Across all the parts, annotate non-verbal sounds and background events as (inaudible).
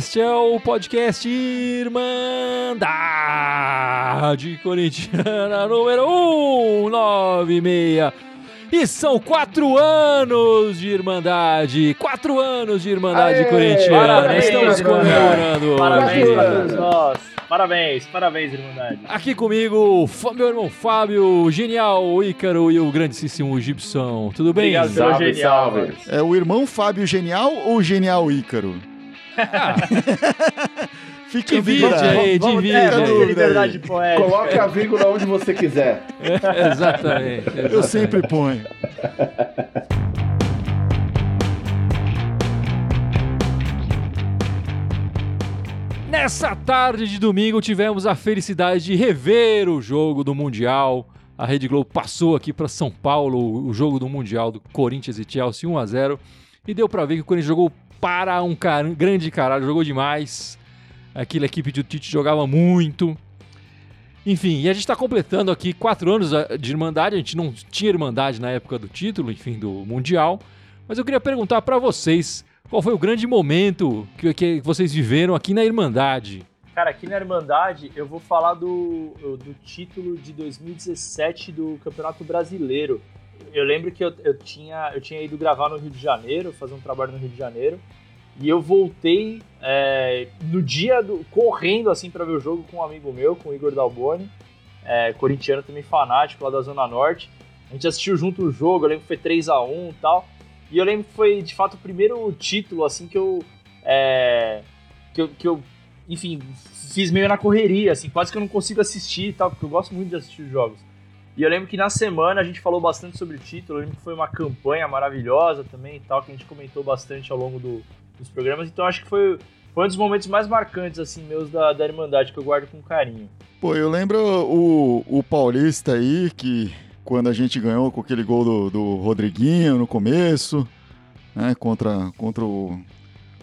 Este é o podcast Irmandade Corintiana (laughs) número 196. E são quatro anos de Irmandade, quatro anos de Irmandade Aê, Corintiana. parabéns, Estamos comemorando. Parabéns todos nós. Parabéns, parabéns, Irmandade. Aqui comigo, meu irmão Fábio, o genial Ícaro e o grandíssimo Gibson. Tudo bem? Obrigado pelo Salve, genial. salve. É o irmão Fábio Genial ou o Genial Ícaro? Ah, a Divide aí. Divide é, liberdade poética. Coloque a vírgula onde você quiser. (laughs) exatamente. Eu exatamente. sempre ponho. Nessa tarde de domingo tivemos a felicidade de rever o jogo do Mundial. A Rede Globo passou aqui para São Paulo o jogo do Mundial do Corinthians e Chelsea 1 a 0 e deu para ver que o Corinthians jogou para um car- grande caralho, jogou demais. Aquela equipe de Tite jogava muito. Enfim, e a gente está completando aqui quatro anos ah, de Irmandade. A gente não tinha Irmandade na época do título, enfim, do Mundial. Mas eu queria perguntar para vocês qual foi o grande momento que, que vocês viveram aqui na Irmandade. Cara, aqui na Irmandade eu vou falar do, do título de 2017 do Campeonato Brasileiro. Eu lembro que eu, eu, tinha, eu tinha ido gravar no Rio de Janeiro, fazer um trabalho no Rio de Janeiro, e eu voltei é, no dia do. correndo assim para ver o jogo com um amigo meu, com o Igor Dalboni, é, corintiano também fanático lá da Zona Norte. A gente assistiu junto o jogo, eu lembro que foi 3 a 1 e tal. E eu lembro que foi de fato o primeiro título assim que eu. é, que eu, que eu enfim, fiz meio na correria, assim, quase que eu não consigo assistir e tal, porque eu gosto muito de assistir os jogos. E eu lembro que na semana a gente falou bastante sobre o título, eu lembro que foi uma campanha maravilhosa também e tal, que a gente comentou bastante ao longo do- dos programas, então acho que foi, foi um dos momentos mais marcantes, assim, meus da, da Irmandade, que eu guardo com carinho. Pô, eu lembro o, o Paulista aí, que quando a gente ganhou com aquele gol do, do Rodriguinho no começo, né, contra, contra o,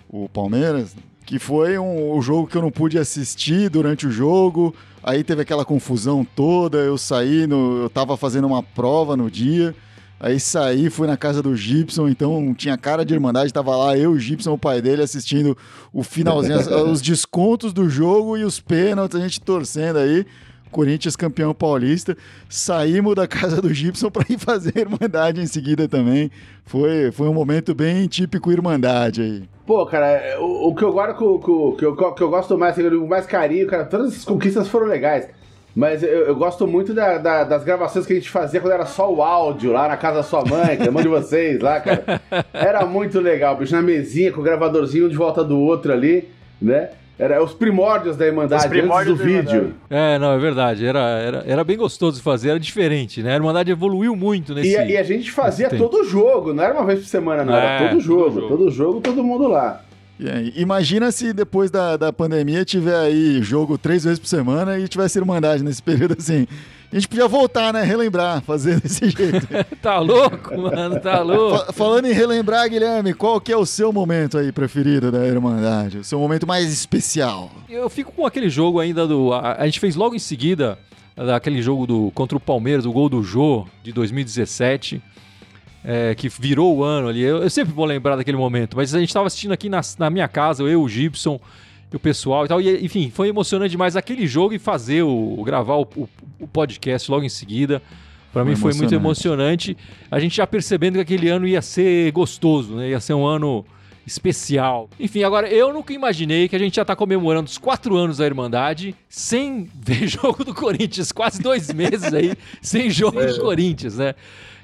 o Palmeiras, que foi um, o jogo que eu não pude assistir durante o jogo, aí teve aquela confusão toda, eu saí, no, eu tava fazendo uma prova no dia, aí saí, fui na casa do Gibson, então tinha cara de irmandade, tava lá eu, o Gibson, o pai dele, assistindo o finalzinho, (laughs) os descontos do jogo e os pênaltis, a gente torcendo aí. Corinthians campeão paulista. Saímos da casa do Gibson para ir fazer a Irmandade em seguida também. Foi, foi um momento bem típico Irmandade aí. Pô, cara, o, o que eu guardo com- que, eu, que eu gosto mais, com mais carinho, cara, todas essas conquistas foram legais. Mas eu, eu gosto muito da- da- das gravações que a gente fazia quando era só o áudio, lá na casa da sua mãe, que é a mãe de vocês lá, cara. (laughs) Era muito legal, bicho, na mesinha, com o gravadorzinho um de volta do outro ali, né? Era os primórdios da Irmandade, Os primórdios antes do vídeo. Irmandade. É, não, é verdade. Era, era, era bem gostoso de fazer, era diferente, né? A Irmandade evoluiu muito nesse. E, a- e a gente fazia todo jogo, não era uma vez por semana, não. É, era todo jogo, todo jogo. todo jogo, todo mundo lá. Aí, imagina se depois da, da pandemia tiver aí jogo três vezes por semana e tivesse Irmandade nesse (laughs) período assim. A gente podia voltar, né? Relembrar, fazer (laughs) desse jeito. (laughs) Tá louco, mano, tá louco. Fa- falando em relembrar, Guilherme, qual que é o seu momento aí preferido da Irmandade? O seu momento mais especial? Eu fico com aquele jogo ainda do. A, a gente fez logo em seguida daquele jogo do contra o Palmeiras, o gol do Jô de 2017. é, que virou o ano ali. Eu, eu sempre vou lembrar daquele momento, mas a gente estava assistindo aqui na, na minha casa, eu, o Gibson e o pessoal e tal. E, enfim, foi emocionante demais aquele jogo e fazer o. gravar o, o- o podcast logo em seguida. Para mim foi muito emocionante. A gente já percebendo que aquele ano ia ser gostoso, né? Ia ser um ano especial. Enfim, agora eu nunca imaginei que a gente já tá comemorando os quatro anos da Irmandade sem (laughs) ver jogo do Corinthians, quase dois (laughs) meses aí sem jogo do Corinthians, né?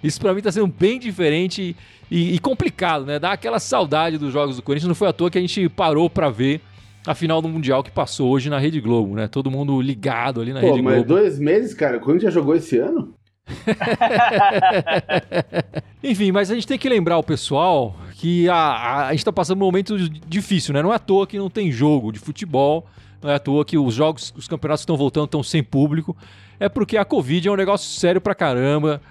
Isso pra mim tá sendo bem diferente e, e complicado, né? Dá aquela saudade dos jogos do Corinthians. Não foi à toa que a gente parou pra ver a final do Mundial que passou hoje na Rede Globo, né? Todo mundo ligado ali na Pô, Rede mas Globo. dois meses, cara, o Corinthians já jogou esse ano? (laughs) Enfim, mas a gente tem que lembrar o pessoal que a, a, a gente tá passando um momento difícil, né? Não é à toa que não tem jogo de futebol, não é à toa que os jogos, os campeonatos estão voltando estão sem público. É porque a Covid é um negócio sério pra caramba.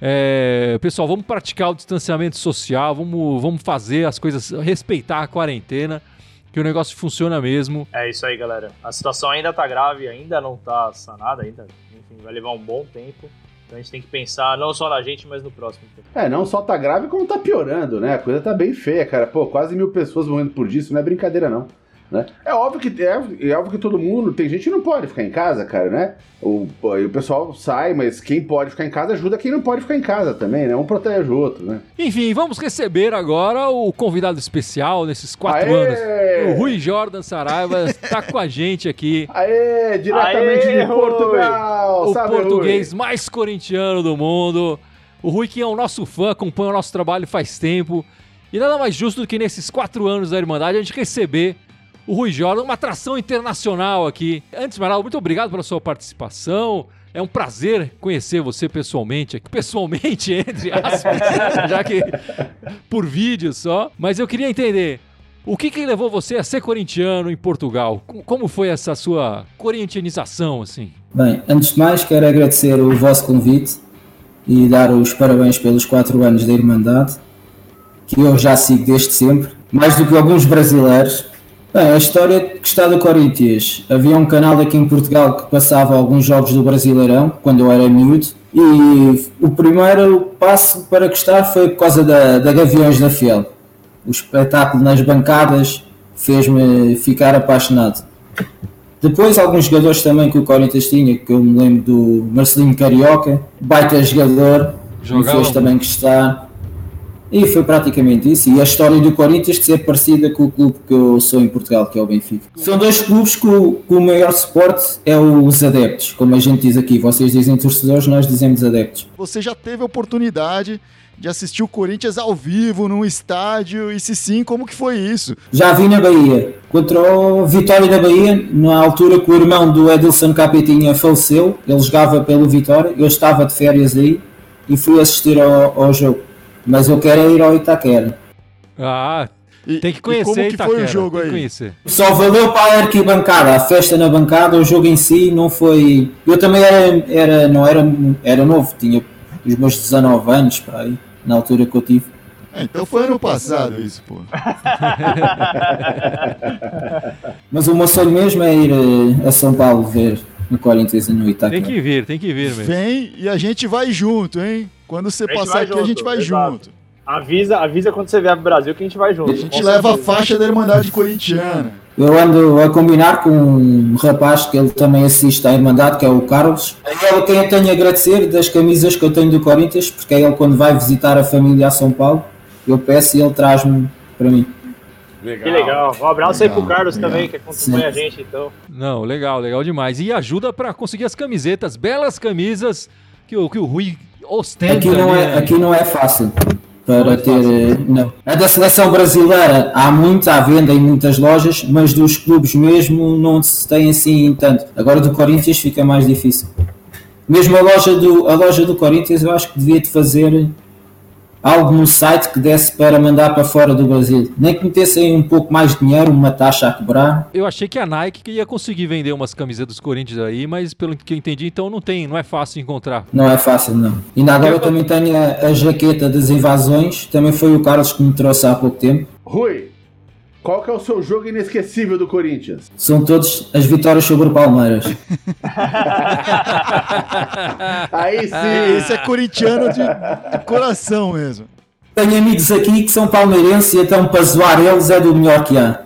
É, pessoal, vamos praticar o distanciamento social, vamos, vamos fazer as coisas, respeitar a quarentena, que o negócio funciona mesmo. É isso aí, galera. A situação ainda tá grave, ainda não tá sanada, ainda, enfim, vai levar um bom tempo. Então a gente tem que pensar não só na gente, mas no próximo. É, não só tá grave, como tá piorando, né? A coisa tá bem feia, cara. Pô, quase mil pessoas morrendo por disso, não é brincadeira, não. Né? É, óbvio que, é, é óbvio que todo mundo, tem gente que não pode ficar em casa, cara, né? O, o pessoal sai, mas quem pode ficar em casa ajuda quem não pode ficar em casa também, né? Um protege o outro, né? Enfim, vamos receber agora o convidado especial nesses quatro Aê! anos. O Rui Jordan Saraiva está com a gente aqui. Aê, diretamente Aê, de Rui! Portugal! o Salve, português mais corintiano do mundo. O Rui, que é o nosso fã, acompanha o nosso trabalho faz tempo. E nada mais justo do que nesses quatro anos da Irmandade a gente receber o Rui Jordan, uma atração internacional aqui. Antes nada, muito obrigado pela sua participação. É um prazer conhecer você pessoalmente, aqui, (laughs) pessoalmente, entre aspas, (laughs) já que por vídeo só. Mas eu queria entender, o que, que levou você a ser corintiano em Portugal? Co- Como foi essa sua corintianização, assim? Bem, antes de mais, quero agradecer o vosso convite e dar os parabéns pelos quatro anos da Irmandade, que eu já sigo desde sempre, mais do que alguns brasileiros. Bem, a história que está do Corinthians. Havia um canal aqui em Portugal que passava alguns jogos do Brasileirão, quando eu era miúdo, e o primeiro passo para gostar foi por causa da, da Gaviões da Fiel. O espetáculo nas bancadas fez-me ficar apaixonado. Depois, alguns jogadores também que o Corinthians tinha, que eu me lembro do Marcelinho Carioca, baita jogador, Jogava me fez também gostar. E foi praticamente isso. E a história do Corinthians de ser parecida com o clube que eu sou em Portugal, que é o Benfica. São dois clubes que o, que o maior suporte é os adeptos, como a gente diz aqui. Vocês dizem torcedores, nós dizemos adeptos. Você já teve a oportunidade de assistir o Corinthians ao vivo num estádio? E se sim, como que foi isso? Já vi na Bahia, contra o Vitória da Bahia, na altura que o irmão do Edilson Capetinha faleceu, ele jogava pelo Vitória, eu estava de férias aí e fui assistir ao, ao jogo. Mas eu quero é ir ao Itaquera. Ah, E- tem que e conhecer como que Itaquera, foi o jogo tem aí? conhecer. Só valeu para a arquibancada, a festa na bancada, o jogo em si não foi. Eu também era, era não era, era novo, tinha os meus 19 anos para aí, na altura que eu tive. É, então foi ano passado isso, pô. (laughs) Mas o meu sonho mesmo é ir eh, a São Paulo ver no Corinthians e no Tem Itaquera. que vir, tem que vir mesmo. Vem e a gente vai junto, hein? Quando você passar aqui, a gente junto, vai exato. junto. Avisa, avisa quando você vier pro Brasil que a gente vai junto. A gente leva a faixa da Irmandade Corintiana. Eu ando a combinar com um rapaz que ele também assiste à Irmandade, que é o Carlos. É ele quem eu tenho a agradecer das camisas que eu tenho do Corinthians, porque é ele quando vai visitar a família a São Paulo, eu peço e ele traz-me para mim. Legal. Que legal. Um abraço aí Legal, pro Carlos legal. também, que acompanha Sim. a gente, então. Não, legal, legal demais. E ajuda pra conseguir as camisetas, belas camisas que o, que o Rui ostenta. Aqui não é, aqui não é fácil para é ter. eh, Não. A da seleção brasileira há muito à venda em muitas lojas, mas dos clubes mesmo não se tem assim tanto. Agora do Corinthians fica mais difícil. Mesmo a loja do, a loja do Corinthians eu acho que devia de fazer algo no site que desse para mandar para fora do Brasil. Nem que metessem um pouco mais de dinheiro, uma taxa a cobrar. Eu achei que a Nike que ia conseguir vender umas camisetas dos Corinthians aí, mas pelo que eu entendi, então não tem, não é fácil encontrar. Não é fácil, não. Ainda agora eu também tenho a, a jaqueta das invasões, também foi o Carlos que me trouxe há pouco tempo. Rui, qual que é o seu jogo inesquecível do Corinthians? São todas as vitórias sobre o Palmeiras. (laughs) Aí sim. Esse é corintiano de, de coração mesmo. Tenho amigos aqui que são palmeirenses e então para zoar eles é do melhor que há.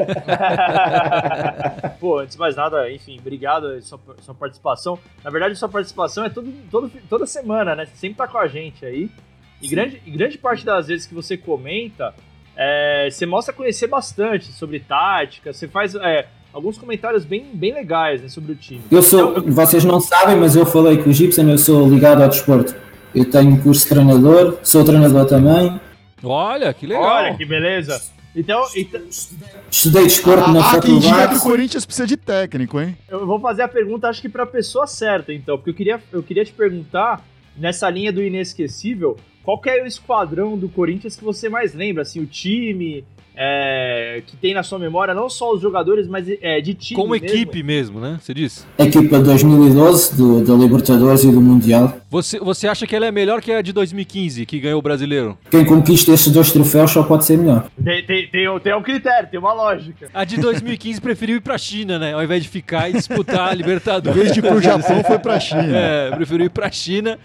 (laughs) Pô, antes de mais nada, enfim, obrigado pela sua, sua participação. Na verdade, sua participação é todo, todo, toda semana, né? Você sempre tá com a gente aí. E grande, e grande parte das vezes que você comenta, é, você mostra conhecer bastante sobre tática, você faz é, alguns comentários bem, bem legais né, sobre o time. Eu sou, vocês não sabem, mas eu falei com o Gibson, eu sou ligado ao desporto. Eu tenho curso de treinador, sou treinador também, Olha, que legal. Olha que beleza. Então, então, estudei desporto na Há quem diga que faculdade. o Corinthians precisa de técnico, hein? eu vou fazer a pergunta, acho que para a pessoa certa, então, porque eu queria, eu queria te perguntar, nessa linha do inesquecível, qual é o esquadrão do Corinthians que você mais lembra? Assim, o time, é, que tem na sua memória não só os jogadores, mas é, de time. Como mesmo. equipe mesmo, né? Você disse? A equipa 2012 do, da Libertadores e do Mundial. Você, você acha que ela é melhor que a de 2015, que ganhou o brasileiro? Quem conquista esses dois troféus só pode ser melhor. Tem, tem, tem, tem um critério, tem uma lógica. A de 2015 (laughs) preferiu ir pra China, né? Ao invés de ficar e disputar a (laughs) Libertadores. Em vez de ir pro Japão, foi pra (laughs) China. É, preferiu ir pra China.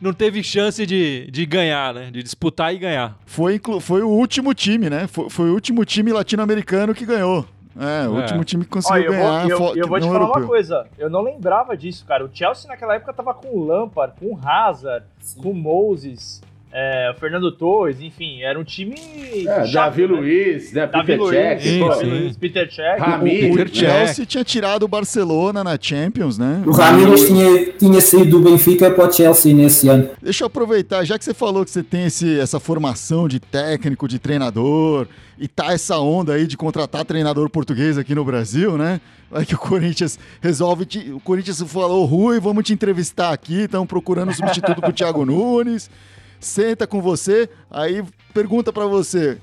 Não teve chance de, de ganhar, né? De disputar e ganhar. Foi, foi o último time, né? Foi, foi o último time latino-americano que ganhou. É, o É. último time que conseguiu Olha, eu vou, ganhar. eu, fo- eu vou te falar europeu. uma coisa. Eu não lembrava disso, cara. O Chelsea naquela época tava com o Lampard, com o Hazard, com o Moses, é, o Fernando Torres, enfim, era um time. É, chato, Davi né? Luiz, né? Davi Peter Cech, Sim, pô. Peter Cech. Ramiro. O Peter Chelsea tinha tirado o Barcelona na Champions, né? O Ramírez tinha, tinha saído do Benfica para o Chelsea nesse ano. Deixa eu aproveitar, já que você falou que você tem esse, essa formação de técnico, de treinador, e tá essa onda aí de contratar treinador português aqui no Brasil, né? Vai que o Corinthians resolve. Te, o Corinthians falou, Rui, vamos te entrevistar aqui, estão procurando um substituto pro Thiago Nunes. Senta com você, aí pergunta pra você,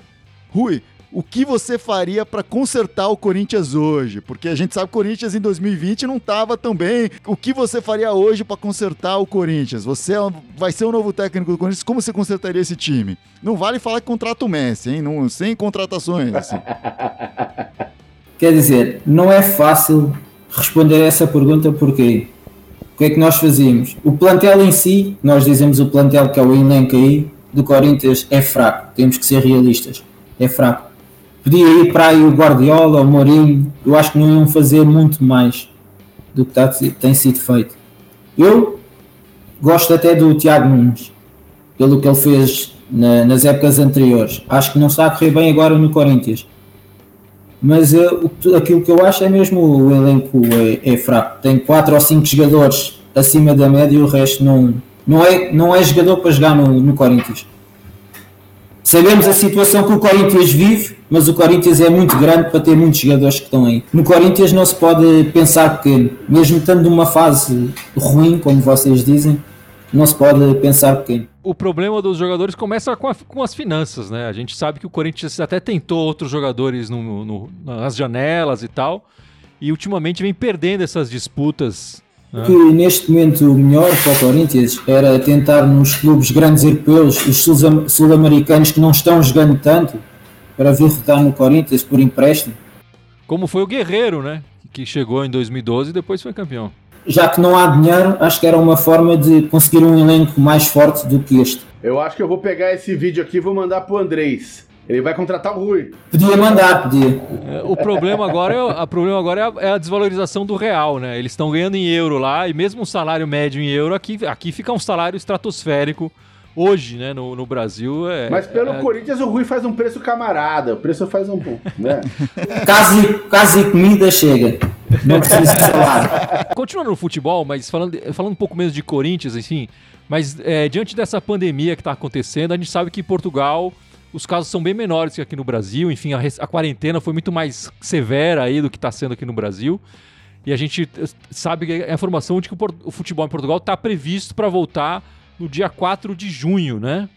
Rui, o que você faria pra consertar o Corinthians hoje? Porque a gente sabe que o Corinthians em 2020 não tava tão bem. O que você faria hoje pra consertar o Corinthians? Você é vai ser o novo técnico do Corinthians, como você consertaria esse time? Não vale falar que contrata o Messi, hein? Não, sem contratações. assim. (laughs) Quer dizer, não é fácil responder essa pergunta porque o que é que nós fazíamos? O plantel em si, nós dizemos o plantel que é o elenco aí do Corinthians é fraco, temos que ser realistas, é fraco. Podia ir para aí o Guardiola, o Mourinho, eu acho que não iam fazer muito mais do que tá- tem sido feito. Eu gosto até do Tiago Nunes, pelo que ele fez na- nas épocas anteriores. Acho que não está a correr bem agora no Corinthians. Mas eh, aquilo que eu acho é mesmo o elenco é, é fraco. Tem 4 ou 5 jogadores acima da média e o resto não, não, é, não é jogador para jogar no, no Corinthians. Sabemos a situação que o Corinthians vive, mas o Corinthians é muito grande para ter muitos jogadores que estão aí. No Corinthians não se pode pensar pequeno, mesmo estando numa fase ruim, como vocês dizem, não se pode pensar pequeno. O problema dos jogadores começa com, a- com as finanças, né? A gente sabe que o Corinthians até tentou outros jogadores no- no- nas janelas e tal, e ultimamente vem perdendo essas disputas. né? que neste momento o melhor para o Corinthians era tentar nos clubes grandes europeus, os sul- sul-americanos que não estão jogando tanto, para vir rotar no Corinthians por empréstimo. Como foi o Guerreiro, né? Que chegou em 2012 e depois foi campeão. Já que não há dinheiro, acho que era uma forma de conseguir um elenco mais forte do que este. Eu acho que eu vou pegar esse vídeo aqui e vou mandar pro Andrés. Ele vai contratar o Rui. Podia mandar, podia. É, O problema agora, é, a problema agora é, a, é a desvalorização do real, né? Eles estão ganhando em euro lá, e mesmo um salário médio em euro, aqui, aqui fica um salário estratosférico. Hoje, né, no, no Brasil. É, Mas pelo é, Corinthians o Rui faz um preço camarada. O preço faz um. né? Casa e, casa e comida chega. Não precisa de salário. Continuando no futebol, mas falando, falando um pouco menos de Corinthians, enfim, mas é, diante dessa pandemia que está acontecendo, a gente sabe que em Portugal os casos são bem menores que aqui no Brasil, enfim, a, a quarentena foi muito mais severa aí do que está sendo aqui no Brasil. E a gente eh, sabe que é a informação de que o, o futebol em Portugal está previsto para voltar no dia 4 de junho, né?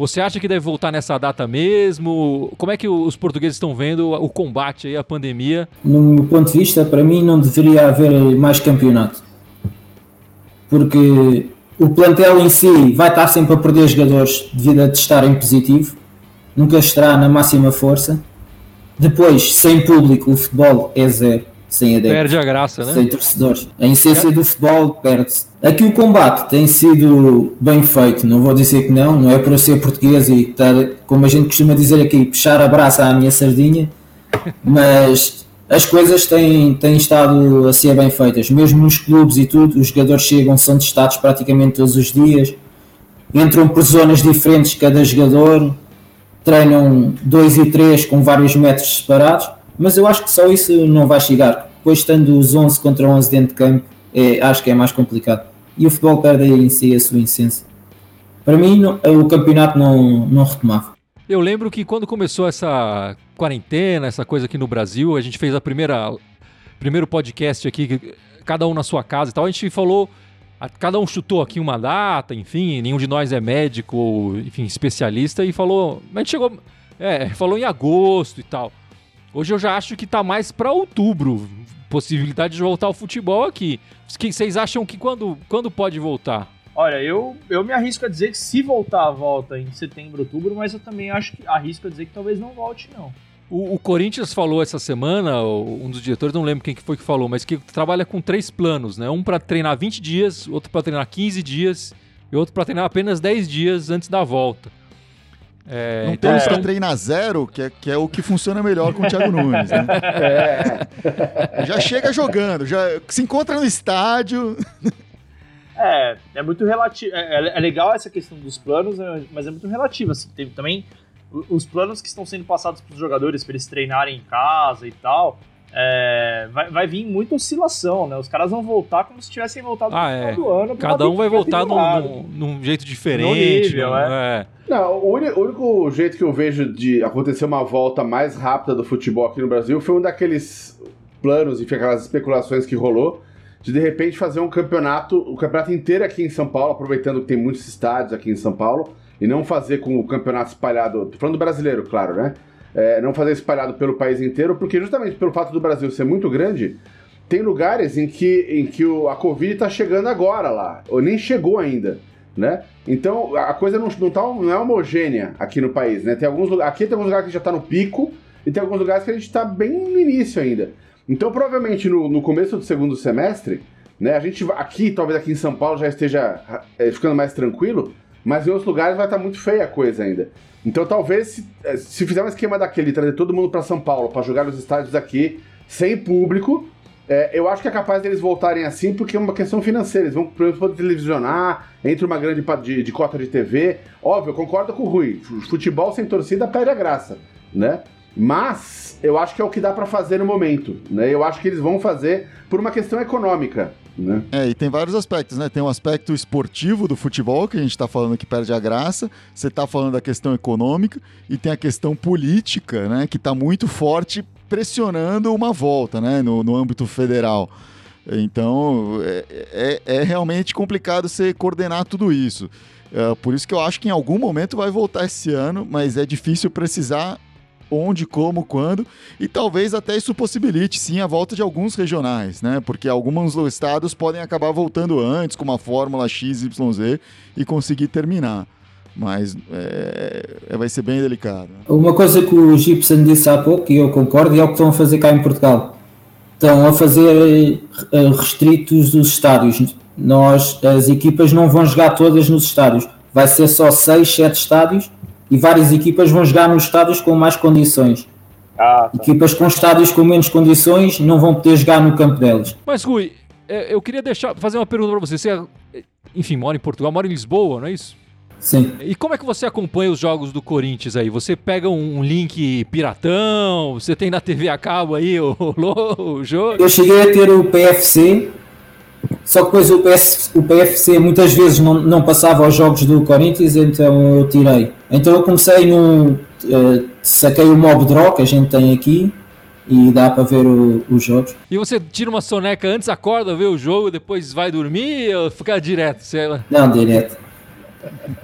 Você acha que deve voltar nessa data mesmo? Como é que os portugueses estão vendo o combate aí à pandemia? No meu ponto de vista, para mim não deveria haver mais campeonato. Porque o plantel em si vai estar sempre a perder jogadores devido a testarem positivo, nunca estará na máxima força. Depois, sem público, o futebol é zero, sem adeptos. Perde a graça, né? sem torcedores. A essência do futebol perde-se. Aqui o combate tem sido bem feito, não vou dizer que não, não é por eu ser português e estar, como a gente costuma dizer aqui, puxar a braça à minha sardinha, (laughs) mas as coisas têm, têm estado a ser bem feitas, mesmo nos clubes e tudo, os jogadores chegam, são testados praticamente todos os dias, entram por zonas diferentes cada jogador, treinam dois e três com vários métodos separados, mas eu acho que só isso não vai chegar. Depois, estando os 11 contra 11 dentro de campo, é, acho que é mais complicado. E o futebol perde em si a sua essência. Para mim, o campeonato não, não retomava. Eu lembro que quando começou essa quarentena, essa coisa aqui no Brasil, a gente fez a primeira primeiro podcast aqui, cada um na sua casa e tal, a gente falou cada um chutou aqui uma data, enfim, nenhum de nós é médico ou, enfim, especialista e falou, mas chegou, é, falou em agosto e tal. Hoje eu já acho que tá mais pra outubro, possibilidade de voltar ao futebol aqui. Que- Vocês acham que quando, quando pode voltar? Olha, eu, eu me arrisco a dizer que se voltar, volta em setembro, outubro, mas eu também acho que arrisco a dizer que talvez não volte, não. O, o Corinthians falou essa semana, um dos diretores, não lembro quem que foi que falou, mas que trabalha com três planos, né? Um pra treinar 20 dias, outro pra treinar 15 dias e outro pra treinar apenas 10 dias antes da volta. É, Não então tem eles pra tão- treinar zero, que é, que é o que funciona melhor com o Thiago Nunes, né? Já chega jogando, já se encontra no estádio. É, é muito relativo. É, é legal essa questão dos planos, né, mas é muito relativo. Assim, teve também o- os planos que estão sendo passados para os jogadores para eles treinarem em casa e tal. É, vai, vai vir muita oscilação, né? Os caras vão voltar como se tivessem voltado Ah, no é. final do ano. Cada um vai voltar num, num- num jeito diferente. nível, num- é. é. Não, o único jeito que eu vejo de acontecer uma volta mais rápida do futebol aqui no Brasil foi um daqueles planos e aquelas especulações que rolou de de repente fazer um campeonato, o campeonato inteiro aqui em São Paulo, aproveitando que tem muitos estádios aqui em São Paulo, e não fazer com o campeonato espalhado, tô falando do brasileiro, claro, né? É, não fazer espalhado pelo país inteiro, porque justamente pelo fato do Brasil ser muito grande, tem lugares em que, em que o- a Covid está chegando agora lá, ou nem chegou ainda, né? Então a coisa não, não, tá, não é homogênea aqui no país, né? Tem alguns, aqui tem alguns lugares que já está no pico e tem alguns lugares que a gente está bem no início ainda. Então provavelmente no, no começo do segundo semestre, né? A gente aqui, talvez aqui em São Paulo já esteja é, ficando mais tranquilo, mas em outros lugares vai estar muito feia a coisa ainda. Então talvez se, eh, se fizer um esquema daquele, trazer todo mundo para São Paulo para jogar nos estádios aqui sem público, é, eu acho que é capaz deles voltarem assim porque é uma questão financeira. Eles vão, por exemplo, televisionar, entre uma grande de, de cota de TV. Óbvio, eu concordo com o Rui. Fu- Futebol sem torcida perde a graça, né? Mas eu acho que é o que dá para fazer no momento, né? Eu acho que eles vão fazer por uma questão econômica, né? É, e tem vários aspectos, né? Tem um aspecto esportivo do futebol, que a gente tá falando que perde a graça, você tá falando da questão econômica, e tem a questão política, né? Que tá muito forte pressionando uma volta, né? No, no âmbito federal. Então, é, é- é realmente complicado você coordenar tudo isso. É, por isso que eu acho que em algum momento vai voltar esse ano, mas é difícil precisar onde, como, quando, e talvez até isso possibilite sim a volta de alguns regionais, né? Porque alguns estados podem acabar voltando antes com uma fórmula XYZ e conseguir terminar. Mas é, é- vai ser bem delicado. né? Uma coisa que o Gibson disse há pouco, e eu concordo, é o que estão a fazer cá em Portugal. Estão a fazer eh, restritos dos estádios. Nós, as equipas não vão jogar todas nos estádios. Vai ser só 6, 7 estádios e várias equipas vão jogar nos estádios com mais condições. Ah, tá. Equipas com estádios com menos condições não vão poder jogar no campo delas. Mas, Rui, é, eu queria deixar, fazer uma pergunta pra você. Você, é, enfim, mora em Portugal, mora em Lisboa, não é isso? Sim. E como é que você acompanha os jogos do Corinthians aí? Você pega um, link piratão? Você tem na TV a cabo aí o, o, (laughs) o jogo? Eu cheguei a ter o PFC, só que depois o, PS, o PFC muitas vezes não, não passava aos jogos do Corinthians, então eu tirei. Então eu comecei num. eh, saquei o Mob Draw que a gente tem aqui e dá para ver o- os jogos. E você tira uma soneca antes, acorda, vê o jogo, depois vai dormir ou fica direto? Sei lá. Não, direto.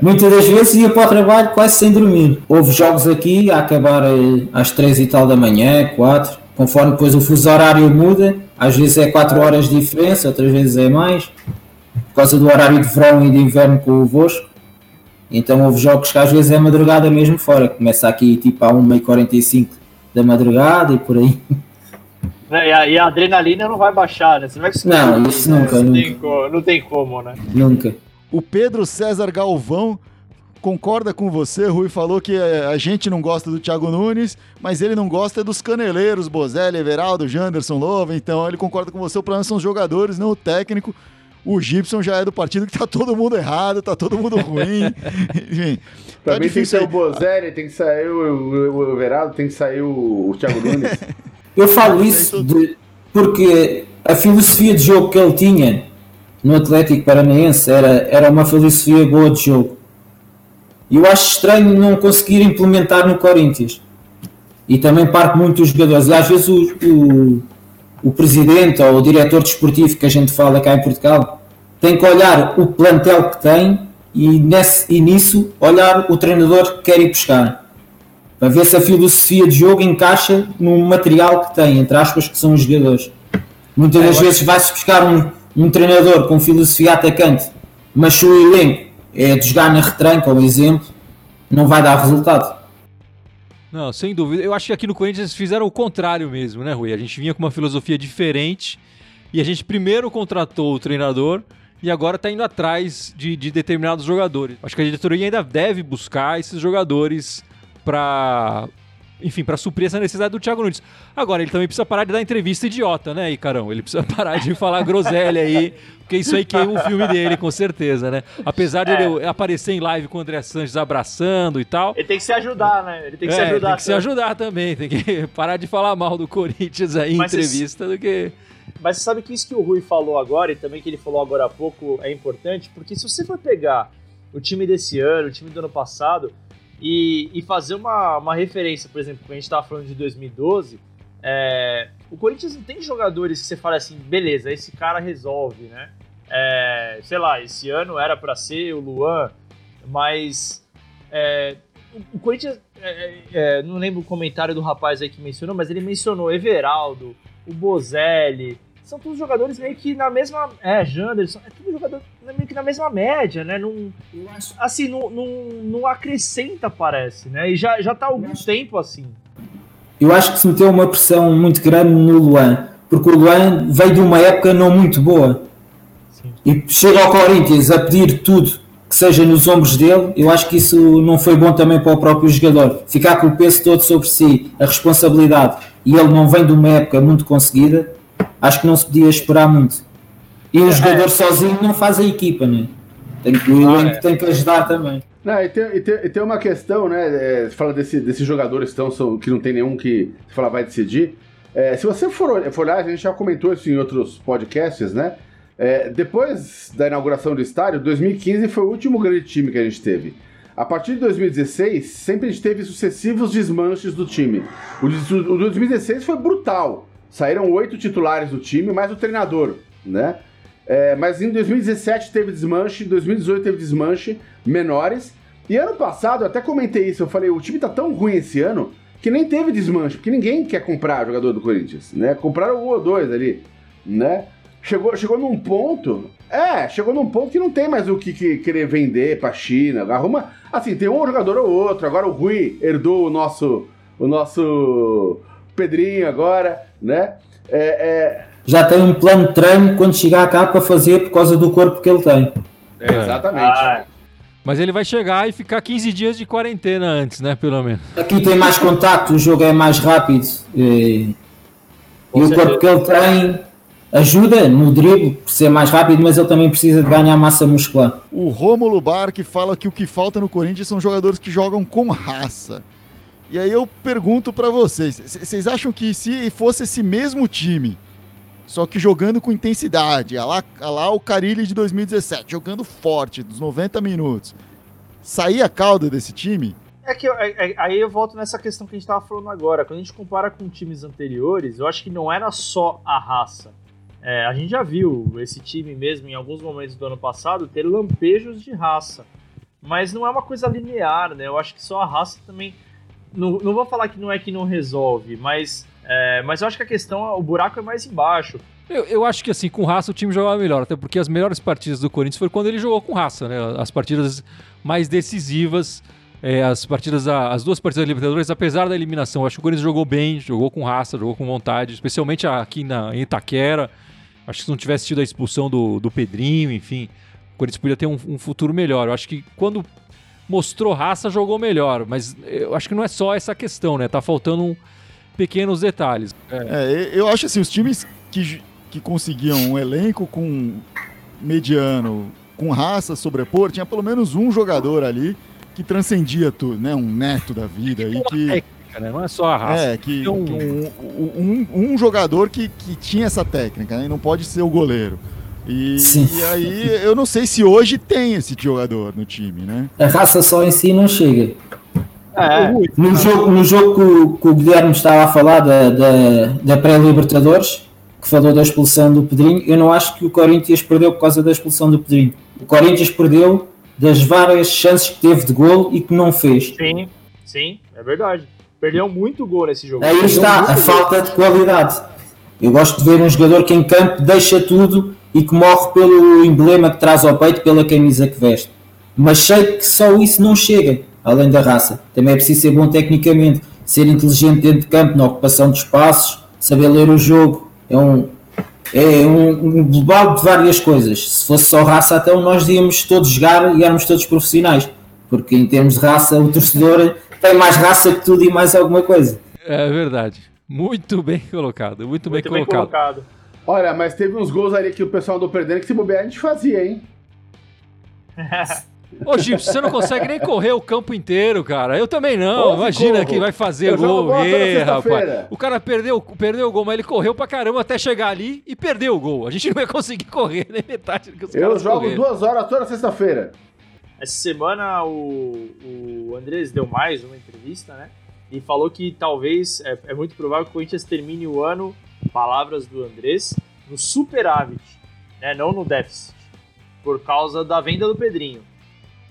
Muitas das vezes ia para o trabalho quase sem dormir. Houve jogos aqui a acabar eh, às 3 e tal da manhã, 4, conforme depois o fuso horário muda. Às vezes é 4 horas de diferença, outras vezes é mais. Por causa do horário de verão e de inverno com o Vosco. Então houve jogos que às vezes é madrugada mesmo fora. Começa aqui tipo à 1h45 da madrugada e por aí. Né, E a, e a adrenalina não vai baixar, né? Você não vai Não, isso né? nunca, Não nunca. tem co- não tem como, né? Nunca. O Pedro César Galvão concorda com você, Rui falou que eh, a gente não gosta do Thiago Nunes, mas ele não gosta dos caneleiros, Bozelli, Everaldo, Janderson, Lova, então ele concorda com você, o problema são os jogadores, não o técnico. O Gibson já é do partido que tá todo mundo errado, tá todo mundo ruim. (laughs) Enfim, Pra tá mim tem que difícil sair o Bozelli, tem que sair o, Everaldo, tem que sair o, o Thiago Nunes. (laughs) Eu falo isso de- porque a filosofia de jogo que ele tinha no Atlético Paranaense era, era uma filosofia boa de jogo. E eu acho estranho não conseguir implementar no Corinthians. E também parte muito dos jogadores. E às vezes o, o, o presidente ou o diretor desportivo que a gente fala cá em Portugal tem que olhar o plantel que tem e, nesse, e nisso olhar o treinador que quer ir buscar. Para ver se a filosofia de jogo encaixa no material que tem, entre aspas, que são os jogadores. Muitas das vezes vai-se buscar um, um treinador com filosofia atacante, mas se o elenco é de jogar na retranca, por exemplo, não vai dar resultado. Não, sem dúvida. Eu acho que aqui no Corinthians fizeram o contrário mesmo, né, Rui? A gente vinha com uma filosofia diferente e a gente primeiro contratou o treinador e agora está indo atrás de, de, determinados jogadores. Acho que a diretoria ainda deve buscar esses jogadores para enfim, para suprir essa necessidade do Thiago Nunes. Agora, ele também precisa parar de dar entrevista idiota, né, Icarão? Ele precisa (laughs) parar de falar groselha aí, porque isso aí queima o filme dele, com certeza, né? Apesar de é. ele aparecer em live com o André Sanches abraçando e tal. Ele tem que se ajudar, né? Ele tem que é, se ajudar. Tem que se ajudar também, tem que (laughs) parar de falar mal do Corinthians aí em entrevista do que. Mas você sabe que isso que o Rui falou agora e também que ele falou agora há pouco é importante, porque se você for pegar o time desse ano, o time do ano passado, e, e fazer uma, uma referência, por exemplo, quando a gente estava falando de 2012, é, o Corinthians não tem jogadores que você fala assim, beleza, esse cara resolve, né? É, sei lá, esse ano era para ser o Luan, mas é, o, o, Corinthians, é, é, é, não lembro o comentário do rapaz aí que mencionou, mas ele mencionou Everaldo, o Bozelli, são todos jogadores meio que na mesma. É, Janderson, é tudo jogador meio que na mesma média, né? Não, assim, não, não, não acrescenta, parece, né? E já, já tá há algum tempo assim. Eu acho que se meteu uma pressão muito grande no Luan, porque o Luan veio de uma época não muito boa. Sim. E chega ao Corinthians a pedir tudo que seja nos ombros dele, eu acho que isso não foi bom também para o próprio jogador. Ficar com o peso todo sobre si, a responsabilidade, e ele não vem de uma época muito conseguida, acho que não se podia esperar muito. E o é. jogador sozinho não faz a equipa, né? Tem que, o ah, é. tem que ajudar também. Não, e, tem, e, tem, e tem uma questão, né? É, fala desse, desses jogadores tão, são, que não tem nenhum que você fala vai decidir. É, se você for, for olhar, a gente já comentou isso em outros podcasts, né? É, depois da inauguração do estádio, 2015 foi o último grande time que a gente teve. A partir de 2016, sempre a gente teve sucessivos desmanches do time. O, o 2016 foi brutal. Saíram oito titulares do time, mais o treinador, né? É, mas em 2017 teve desmanche, em 2018 teve desmanche, menores. E ano passado, eu até comentei isso, eu falei, o time tá tão ruim esse ano que nem teve desmanche, porque ninguém quer comprar jogador do Corinthians, né? Compraram um ou dois ali, né? Chegou, chegou num ponto. É, chegou num ponto que não tem mais o que, que querer vender pra China. Arruma. Assim, tem um jogador ou outro. Agora o Rui herdou o nosso. O nosso Pedrinho agora, né? É, é... Já tem um plano de treino quando chegar cá para fazer por causa do corpo que ele tem. É, exatamente. Ah. Mas ele vai chegar e ficar 15 dias de quarentena antes, né? Pelo menos. Aqui tem mais contato, o jogo é mais rápido. E, e o corpo que ele tem ajuda no drible por ser mais rápido, mas ele também precisa de ganhar massa muscular. O Rômulo Barque fala que o que falta no Corinthians são jogadores que jogam com raça. E aí eu pergunto para vocês, vocês acham que se fosse esse mesmo time, só que jogando com intensidade, a lá, a lá o Carilli de 2017, jogando forte, dos 90 minutos, saía a cauda desse time? É que é, é, aí eu volto nessa questão que a gente estava falando agora. Quando a gente compara com times anteriores, eu acho que não era só a raça. É, a gente já viu esse time mesmo em alguns momentos do ano passado ter lampejos de raça. Mas não é uma coisa linear, né? Eu acho que só a raça também não, não vou falar que não é que não resolve, mas, é, mas eu acho que a questão, o buraco é mais embaixo. Eu, eu acho que assim, com raça o time jogava melhor, até porque as melhores partidas do Corinthians foi quando ele jogou com raça, né? As partidas mais decisivas, é, as partidas, as duas partidas da Libertadores, apesar da eliminação, acho que o Corinthians jogou bem, jogou com raça, jogou com vontade, especialmente aqui na, em Itaquera. Acho que se não tivesse tido a expulsão do, do Pedrinho, enfim, o Corinthians podia ter um, um futuro melhor. Eu acho que quando mostrou raça, jogou melhor. Mas eu acho que não é só essa questão, né? Tá faltando um, pequenos detalhes. É. é. eu acho assim, os times que, que conseguiam um elenco com mediano, com raça sobrepor, tinha pelo menos um jogador ali que transcendia tudo, né? Um neto da vida aí que. Técnica, né? Não é só a raça. É, que, um... Um, um, um jogador que, que tinha essa técnica, né? E não pode ser o goleiro. E, e, aí eu não sei se hoje tem esse jogador no time, né? A raça só em si não chega. É. No jogo, no jogo que, o, que o Guilherme estava a falar da, da, da pré-Libertadores, que falou da expulsão do Pedrinho, eu não acho que o Corinthians perdeu por causa da expulsão do Pedrinho. O Corinthians perdeu das várias chances que teve de gol e que não fez. Sim, sim, é verdade. Perdeu muito gol nesse jogo. Aí Perdeu está a gol. falta de qualidade. Eu gosto de ver um jogador que em campo deixa tudo e que morre pelo emblema que traz ao peito, pela camisa que veste. Mas sei que só isso não chega, além da raça. Também é preciso ser bom tecnicamente, ser inteligente dentro de campo, na ocupação de espaços, saber ler o jogo. É um, é um, um global de várias coisas. Se fosse só raça, então nós íamos todos jogar e éramos todos profissionais. Porque em termos de raça, o torcedor tem mais raça que tudo e mais alguma coisa. É verdade. Muito bem colocado, muito, bem, Muito bem colocado. colocado. Olha, mas teve uns gols ali que o pessoal andou perdendo que se bobear a gente fazia, hein? (laughs) Ô, Gipsy, você não consegue nem correr o campo inteiro, cara. Eu também não. Pô, Imagina corro. que vai fazer Eu gol. sexta-feira. rapaz. O cara perdeu, perdeu o gol, mas ele correu pra caramba até chegar ali e perdeu o gol. A gente não ia conseguir correr nem metade do que os Eu caras jogo correram. duas horas toda sexta-feira. Essa semana o, o Andrés deu mais uma entrevista, né? E falou que talvez é, é muito provável que o Corinthians termine o ano, palavras do Andrés, no superávit, né? Não no déficit. Por causa da venda do Pedrinho.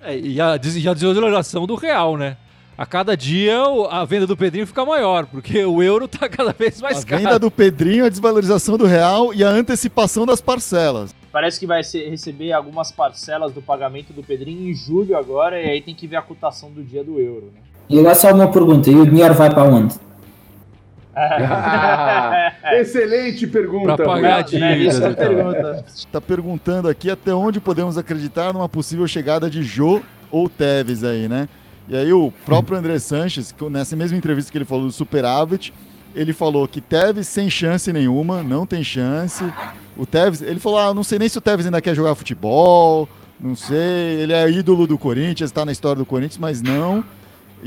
É, e a, e a desvalorização do real, né? A cada dia a venda do Pedrinho fica maior, porque o euro tá cada vez mais A caro. venda do Pedrinho, a desvalorização do real e a antecipação das parcelas. Parece que vai ser- receber algumas parcelas do pagamento do Pedrinho em julho agora, e aí tem que ver a cotação do dia do euro, né? E agora só uma pergunta, e o dinheiro vai para onde? Ah, (laughs) excelente pergunta. Pra pagar Né, dívidas é e pergunta. Está perguntando aqui até onde podemos acreditar numa possível chegada de Jô ou Tevez aí, né? E aí o próprio André Sanches, nessa mesma entrevista que ele falou do superávit, ele falou que Tevez sem chance nenhuma, não tem chance. O Tevez, ele falou, ah, não sei nem se o Tevez ainda quer jogar futebol, não sei, ele é ídolo do Corinthians, está na história do Corinthians, mas não.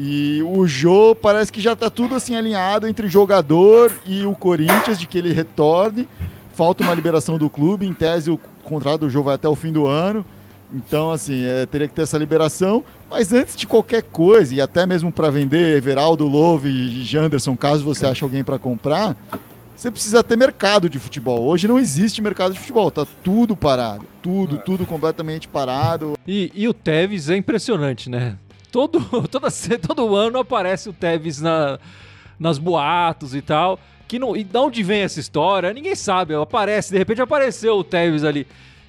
E o Jô parece que já tá tudo assim alinhado entre jogador e o Corinthians de que ele retorne. Falta uma liberação do clube, em tese o contrato do Jô vai até o fim do ano. Então, assim, é, teria que ter essa liberação. Mas antes de qualquer coisa, e até mesmo para vender Everaldo, Love e Janderson, caso você ache alguém para comprar, você precisa ter mercado de futebol. Hoje não existe mercado de futebol, tá tudo parado. Tudo, tudo completamente parado. E, e o Tevez é impressionante, né? Todo, (laughs) toda, todo ano aparece o Tevez na, nas boatos e tal. Que não, e de onde vem essa história? Ninguém sabe. Aparece, de repente apareceu o Tevez ali.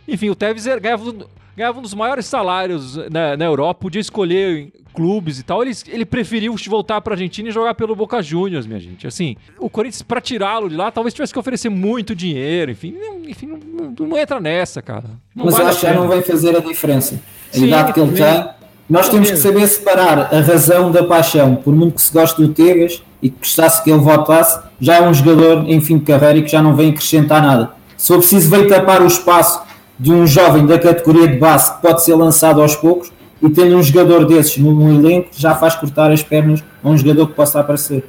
Enfim, o Tevez ganhava, um- ganhava um dos maiores salários na, na Europa, podia escolher clubes e tal. Ele, ele preferiu voltar pra Argentina e jogar pelo Boca Juniors, minha gente. Assim, o Corinthians, pra tirá-lo de lá, talvez tivesse que oferecer muito dinheiro. Enfim, enfim, não, não- não entra nessa, cara. Não Mas eu vale a acho que não vai fazer a diferença. A Sim, idade que ele tem, nós temos que saber separar a razão da paixão. Por muito que se goste do Tegas e que gostasse que ele votasse, já é um jogador em fim de carreira e que já não vem acrescentar nada. Se for preciso, vem tapar o espaço de um jovem da categoria de base que pode ser lançado aos poucos e tendo um jogador desses no, elenco, já faz cortar as pernas a um jogador que possa aparecer.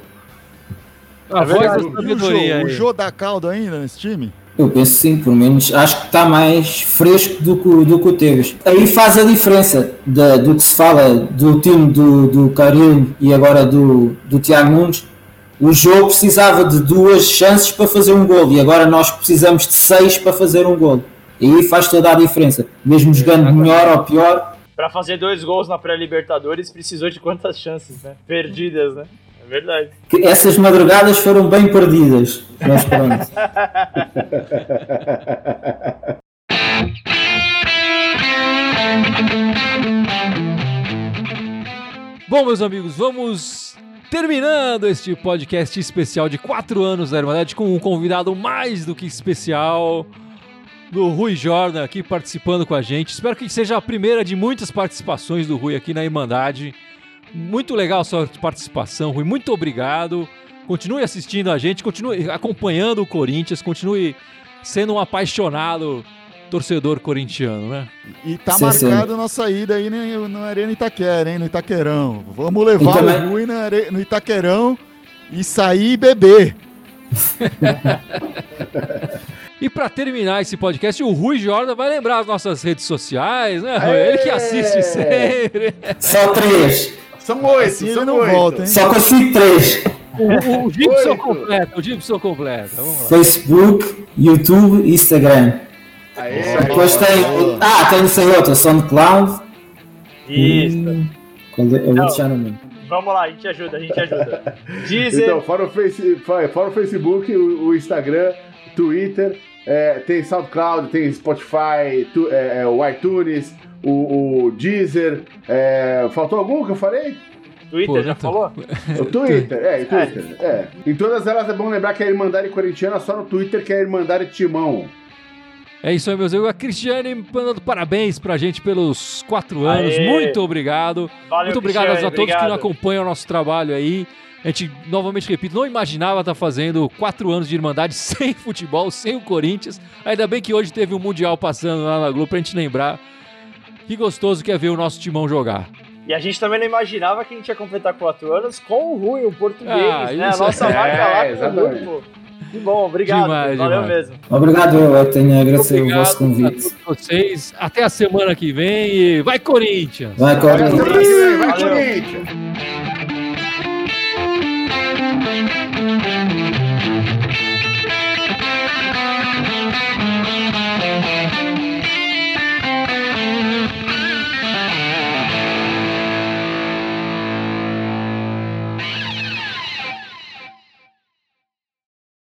A voz da E o sabedoria Jô, o aí. Jô dá caldo ainda nesse time? Eu penso sim, pelo menos acho que está mais fresco do que, o- do que o Tevez. Aí faz a diferença da- do que se fala do time do, do Caril e agora do, do Tiago Nunes. O jogo precisava de duas chances para fazer um gol e agora nós precisamos de seis para fazer um gol. E aí faz toda a diferença. Mesmo jogando melhor ou pior, Pra fazer dois gols na pré-Libertadores, precisou de quantas chances, né? Perdidas, né? Verdade. que essas madrugadas foram bem perdidas. Mas pronto. Bom, meus amigos, vamos terminando este podcast especial de 4 anos da Irmandade com um convidado mais do que especial do Rui Jordan aqui participando com a gente. Espero que seja a primeira de muitas participações do Rui aqui na Irmandade. Muito legal a sua participação, Rui. Muito obrigado. Continue assistindo a gente, continue acompanhando o Corinthians, continue sendo um apaixonado torcedor corintiano, né? E tá Sim, marcado a nossa ida aí no, no Arena Itaquera, hein? No Itaquerão. Vamos levar E também- o Rui are- no Itaquerão e sair e beber. (laughs) E pra terminar esse podcast, o Rui Jordan vai lembrar as nossas redes sociais, né? Rui? Ele que assiste sempre. Só três. São oito, Assim ele são não oito. volta, hein? Só consigo três. O, o Gibson completa, o Gibson lá. Facebook, YouTube e Instagram. Aê, Depois tem. Ah, tem sei outro, SoundCloud. Isso. e- é? Eu vou Não. deixar no meio. Vamos lá, a gente ajuda, a gente ajuda. (laughs) Deezer, Então, fora o, face, fora fora o Facebook, o, o Instagram, Twitter, é, tem SoundCloud, tem Spotify, tu- é, é, o iTunes, o, o Deezer. é, faltou algum que eu falei? Twitter, Pô, já tô- falou? O (laughs) Twitter, é, o Twitter. É. Em todas elas é bom lembrar que a Irmandade Corintiana só no Twitter que é a Irmandade Timão. É isso aí, meus amigos. A Cristiane mandando parabéns pra gente pelos quatro anos. Aê. Muito obrigado. Valeu, Muito obrigado Cristiane, a todos que obrigado. não acompanham o nosso trabalho aí. A gente, novamente repito, não imaginava estar fazendo quatro anos de Irmandade (laughs) sem futebol, sem o Corinthians. Ainda bem que hoje teve um Mundial passando lá na Globo pra gente lembrar. Que gostoso que é ver o nosso timão jogar. E a gente também não imaginava que a gente ia completar quatro anos com o Rui, o português, Ah, né? A isso nossa é, marca lá o exatamente. Rui. Que bom, obrigado. Demais, valeu demais. mesmo. Obrigado, eu, tenho a agradecer o vosso convite. a vocês. Até a semana que vem e vai Corinthians! Vai, Vai, Corinthians. Corinthians, vai, Valeu. Corinthians!